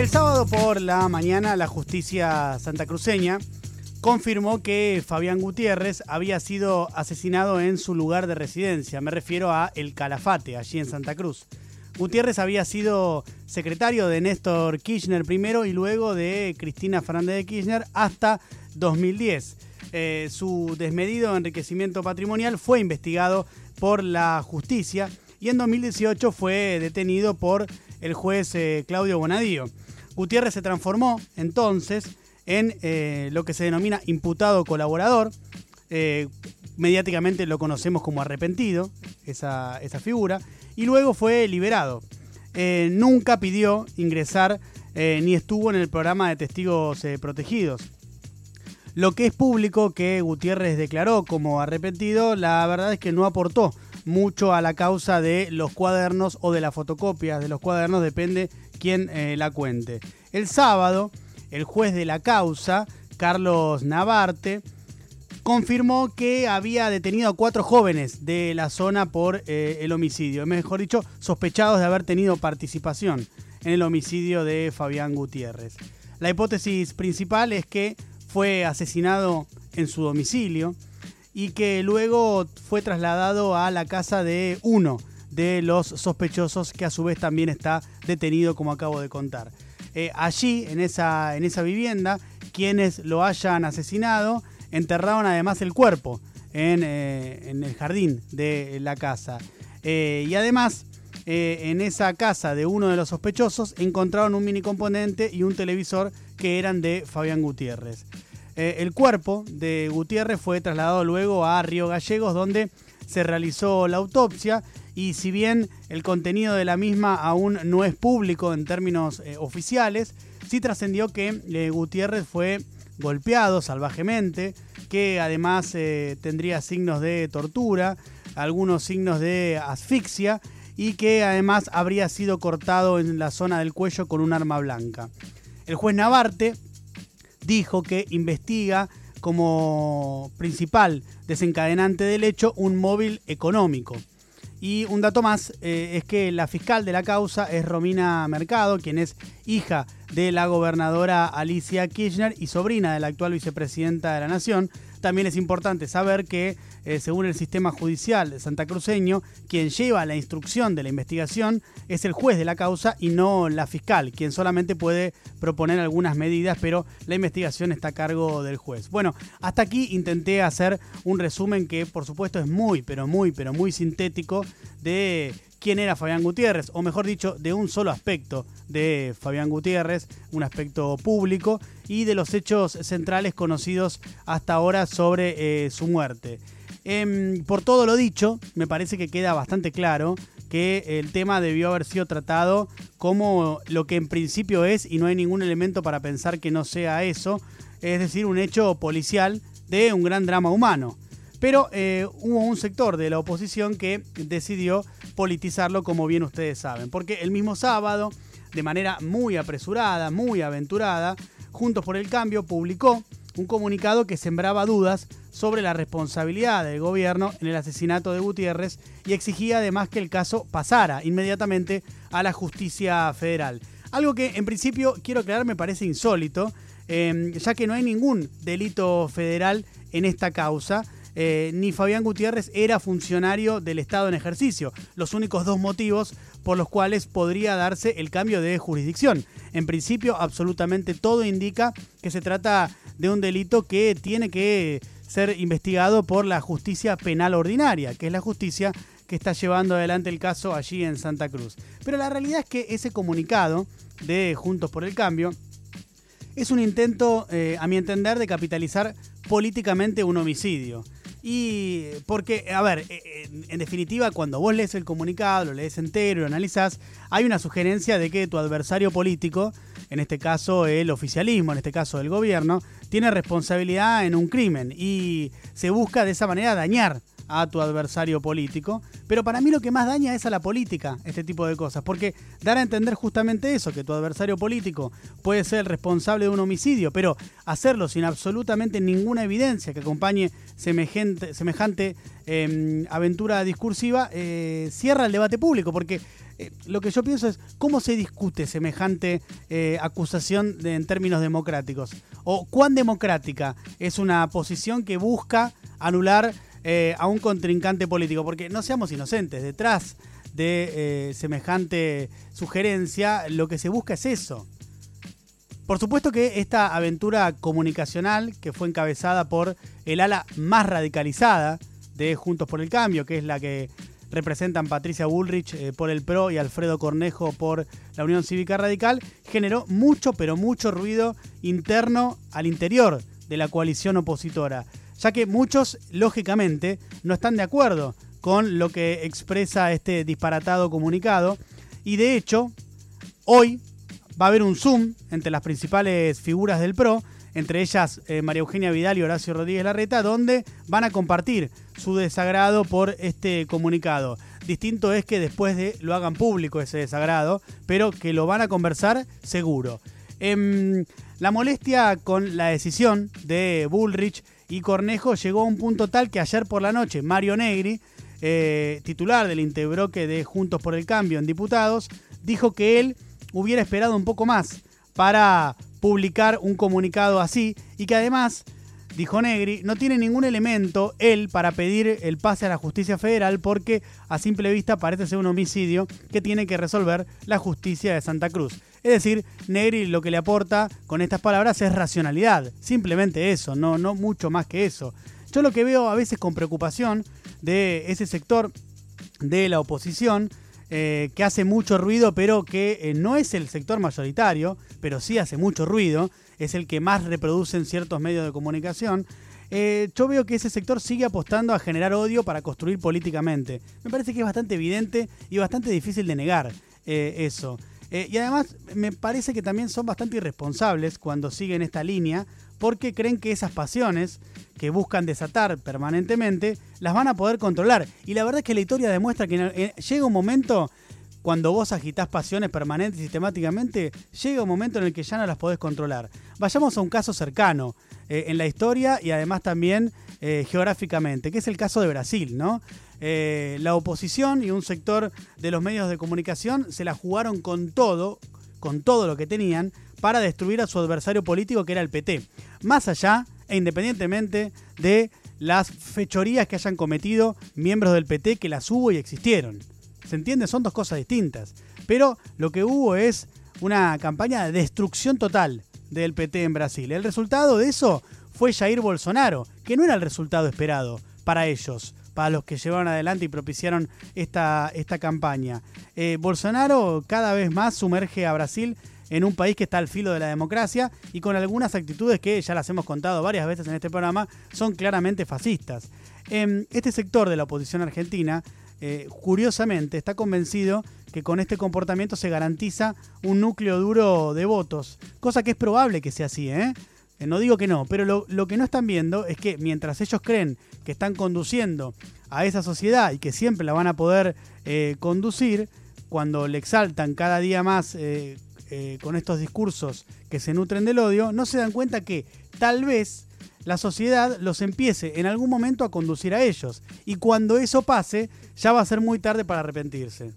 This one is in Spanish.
El sábado por la mañana la justicia santacruceña confirmó que Fabián Gutiérrez había sido asesinado en su lugar de residencia. Me refiero a El Calafate, allí en Santa Cruz. Gutiérrez había sido secretario de Néstor Kirchner primero y luego de Cristina Fernández de Kirchner hasta 2010. Eh, su desmedido enriquecimiento patrimonial fue investigado por la justicia y en 2018 fue detenido por el juez eh, Claudio Bonadío. Gutiérrez se transformó entonces en eh, lo que se denomina imputado colaborador. Eh, mediáticamente lo conocemos como arrepentido, esa, figura, y luego fue liberado. Eh, nunca pidió ingresar ni estuvo en el programa de testigos protegidos. Lo que es público que Gutiérrez declaró como arrepentido, la verdad es que no aportó mucho a la causa de los cuadernos o de las fotocopias de los cuadernos, depende quién la cuente. El sábado, el juez de la causa, Carlos Navarte, confirmó que había detenido a cuatro jóvenes de la zona por eh, el homicidio, mejor dicho, sospechados de haber tenido participación en el homicidio de Fabián Gutiérrez. La hipótesis principal es que fue asesinado en su domicilio y que luego fue trasladado a la casa de uno de los sospechosos que a su vez también está detenido como acabo de contar. Eh, allí, en esa, en esa vivienda, quienes lo hayan asesinado enterraron además el cuerpo en, eh, el jardín de la casa. Eh, y además, en esa casa de uno de los sospechosos encontraron un mini componente y un televisor que eran de Fabián Gutiérrez. el cuerpo de Gutiérrez fue trasladado luego a Río Gallegos, donde se realizó la autopsia y si bien el contenido de la misma aún no es público en términos eh, oficiales, sí trascendió que eh, Gutiérrez fue golpeado salvajemente, que además eh, tendría signos de tortura, algunos signos de asfixia y que además habría sido cortado en la zona del cuello con un arma blanca. El juez Navarte dijo que investiga como principal desencadenante del hecho un móvil económico. Y un dato más eh, es que la fiscal de la causa es Romina Mercado, quien es hija de la gobernadora Alicia Kirchner y sobrina de la actual vicepresidenta de la Nación. También es importante saber que, eh, según el sistema judicial de Santa Cruceño, quien lleva la instrucción de la investigación es el juez de la causa y no la fiscal, quien solamente puede proponer algunas medidas, pero la investigación está a cargo del juez. Bueno, hasta aquí intenté hacer un resumen que, por supuesto, es muy, pero muy, pero muy sintético de quién era Fabián Gutiérrez, o mejor dicho, de un solo aspecto de Fabián Gutiérrez, un aspecto público, y de los hechos centrales conocidos hasta ahora sobre eh, su muerte. Em, por todo lo dicho, me parece que queda bastante claro que el tema debió haber sido tratado como lo que en principio es y no hay ningún elemento para pensar que no sea eso, es decir, un hecho policial de un gran drama humano. Pero eh, hubo un sector de la oposición que decidió politizarlo, como bien ustedes saben, porque el mismo sábado, de manera muy apresurada, muy aventurada, Juntos por el Cambio publicó un comunicado que sembraba dudas sobre la responsabilidad del gobierno en el asesinato de Gutiérrez y exigía además que el caso pasara inmediatamente a la justicia federal. Algo que en principio quiero aclarar me parece insólito, eh, ya que no hay ningún delito federal en esta causa. Eh, ni Fabián Gutiérrez era funcionario del Estado en ejercicio. Los únicos dos motivos por los cuales podría darse el cambio de jurisdicción. En principio, absolutamente todo indica que se trata de un delito que tiene que ser investigado por la justicia penal ordinaria, que es la justicia que está llevando adelante el caso allí en Santa Cruz. Pero la realidad es que ese comunicado de Juntos por el Cambio es un intento, eh, a mi entender, de capitalizar políticamente un homicidio. Y porque, a ver, eh, en, definitiva, cuando vos lees el comunicado, lo lees entero, lo analizás, hay una sugerencia de que tu adversario político, en este caso el oficialismo, en este caso el gobierno, tiene responsabilidad en un crimen y se busca de esa manera dañar a tu adversario político. Pero para mí lo que más daña es a la política, este tipo de cosas. Porque dar a entender justamente eso, que tu adversario político puede ser el responsable de un homicidio, pero hacerlo sin absolutamente ninguna evidencia que acompañe semejante, semejante em, aventura discursiva, eh, cierra el debate público. Porque eh, lo que yo pienso es cómo se discute semejante eh, acusación en términos democráticos. O cuán democrática es una posición que busca anular eh, a un contrincante político. Porque no seamos inocentes, detrás de semejante sugerencia lo que se busca es eso. Por supuesto que esta aventura comunicacional, que fue encabezada por el ala más radicalizada de Juntos por el Cambio, que es la que representan Patricia Bullrich eh, por el PRO y Alfredo Cornejo por la Unión Cívica Radical, generó mucho, pero mucho ruido interno al interior de la coalición opositora, ya que muchos, lógicamente, no están de acuerdo con lo que expresa este disparatado comunicado, y de hecho, hoy va a haber un Zoom entre las principales figuras del PRO, entre ellas eh, María Eugenia Vidal y Horacio Rodríguez Larreta, donde van a compartir su desagrado por este comunicado. Distinto es que después de lo hagan público ese desagrado, pero que lo van a conversar seguro. Em, la molestia con la decisión de Bullrich y Cornejo llegó a un punto tal que ayer por la noche Mario Negri, eh, titular del interbroque de Juntos por el Cambio en Diputados, dijo que él hubiera esperado un poco más para publicar un comunicado así y que además, dijo Negri, no tiene ningún elemento él para pedir el pase a la justicia federal porque a simple vista parece ser un homicidio que tiene que resolver la justicia de Santa Cruz. Es decir, Negri lo que le aporta con estas palabras es racionalidad, simplemente eso, no, no mucho más que eso. Yo lo que veo a veces con preocupación de ese sector de la oposición eh, que hace mucho ruido, pero que eh, no es el sector mayoritario, pero sí hace mucho ruido, es el que más reproduce en ciertos medios de comunicación. Eh, yo veo que ese sector sigue apostando a generar odio para construir políticamente. Me parece que es bastante evidente y bastante difícil de negar eso. y además me parece que también son bastante irresponsables cuando siguen esta línea porque creen que esas pasiones que buscan desatar permanentemente las van a poder controlar. Y la verdad es que la historia demuestra que eh, llega un momento cuando vos agitás pasiones permanentes y sistemáticamente, llega un momento en el que ya no las podés controlar. Vayamos a un caso cercano eh, en la historia y además también eh, geográficamente, que es el caso de Brasil, ¿no? la oposición y un sector de los medios de comunicación se la jugaron con todo, con todo lo que tenían, para destruir a su adversario político que era el PT. Más allá e independientemente de las fechorías que hayan cometido miembros del PT, que las hubo y existieron. ¿Se entiende? Son dos cosas distintas. Pero lo que hubo es una campaña de destrucción total del PT en Brasil. El resultado de eso fue Jair Bolsonaro, que no era el resultado esperado para ellos, para los que llevaron adelante y propiciaron esta, esta campaña. Eh, Bolsonaro cada vez más sumerge a Brasil en un país que está al filo de la democracia y con algunas actitudes que ya las hemos contado varias veces en este programa son claramente fascistas. En este sector de la oposición argentina, eh, curiosamente, está convencido que con este comportamiento se garantiza un núcleo duro de votos, cosa que es probable que sea así, ¿eh? eh no digo que no, pero lo, que no están viendo es que mientras ellos creen que están conduciendo a esa sociedad y que siempre la van a poder eh, conducir, cuando le exaltan cada día más con estos discursos que se nutren del odio, no se dan cuenta que tal vez la sociedad los empiece en algún momento a conducir a ellos. Y cuando eso pase, ya va a ser muy tarde para arrepentirse.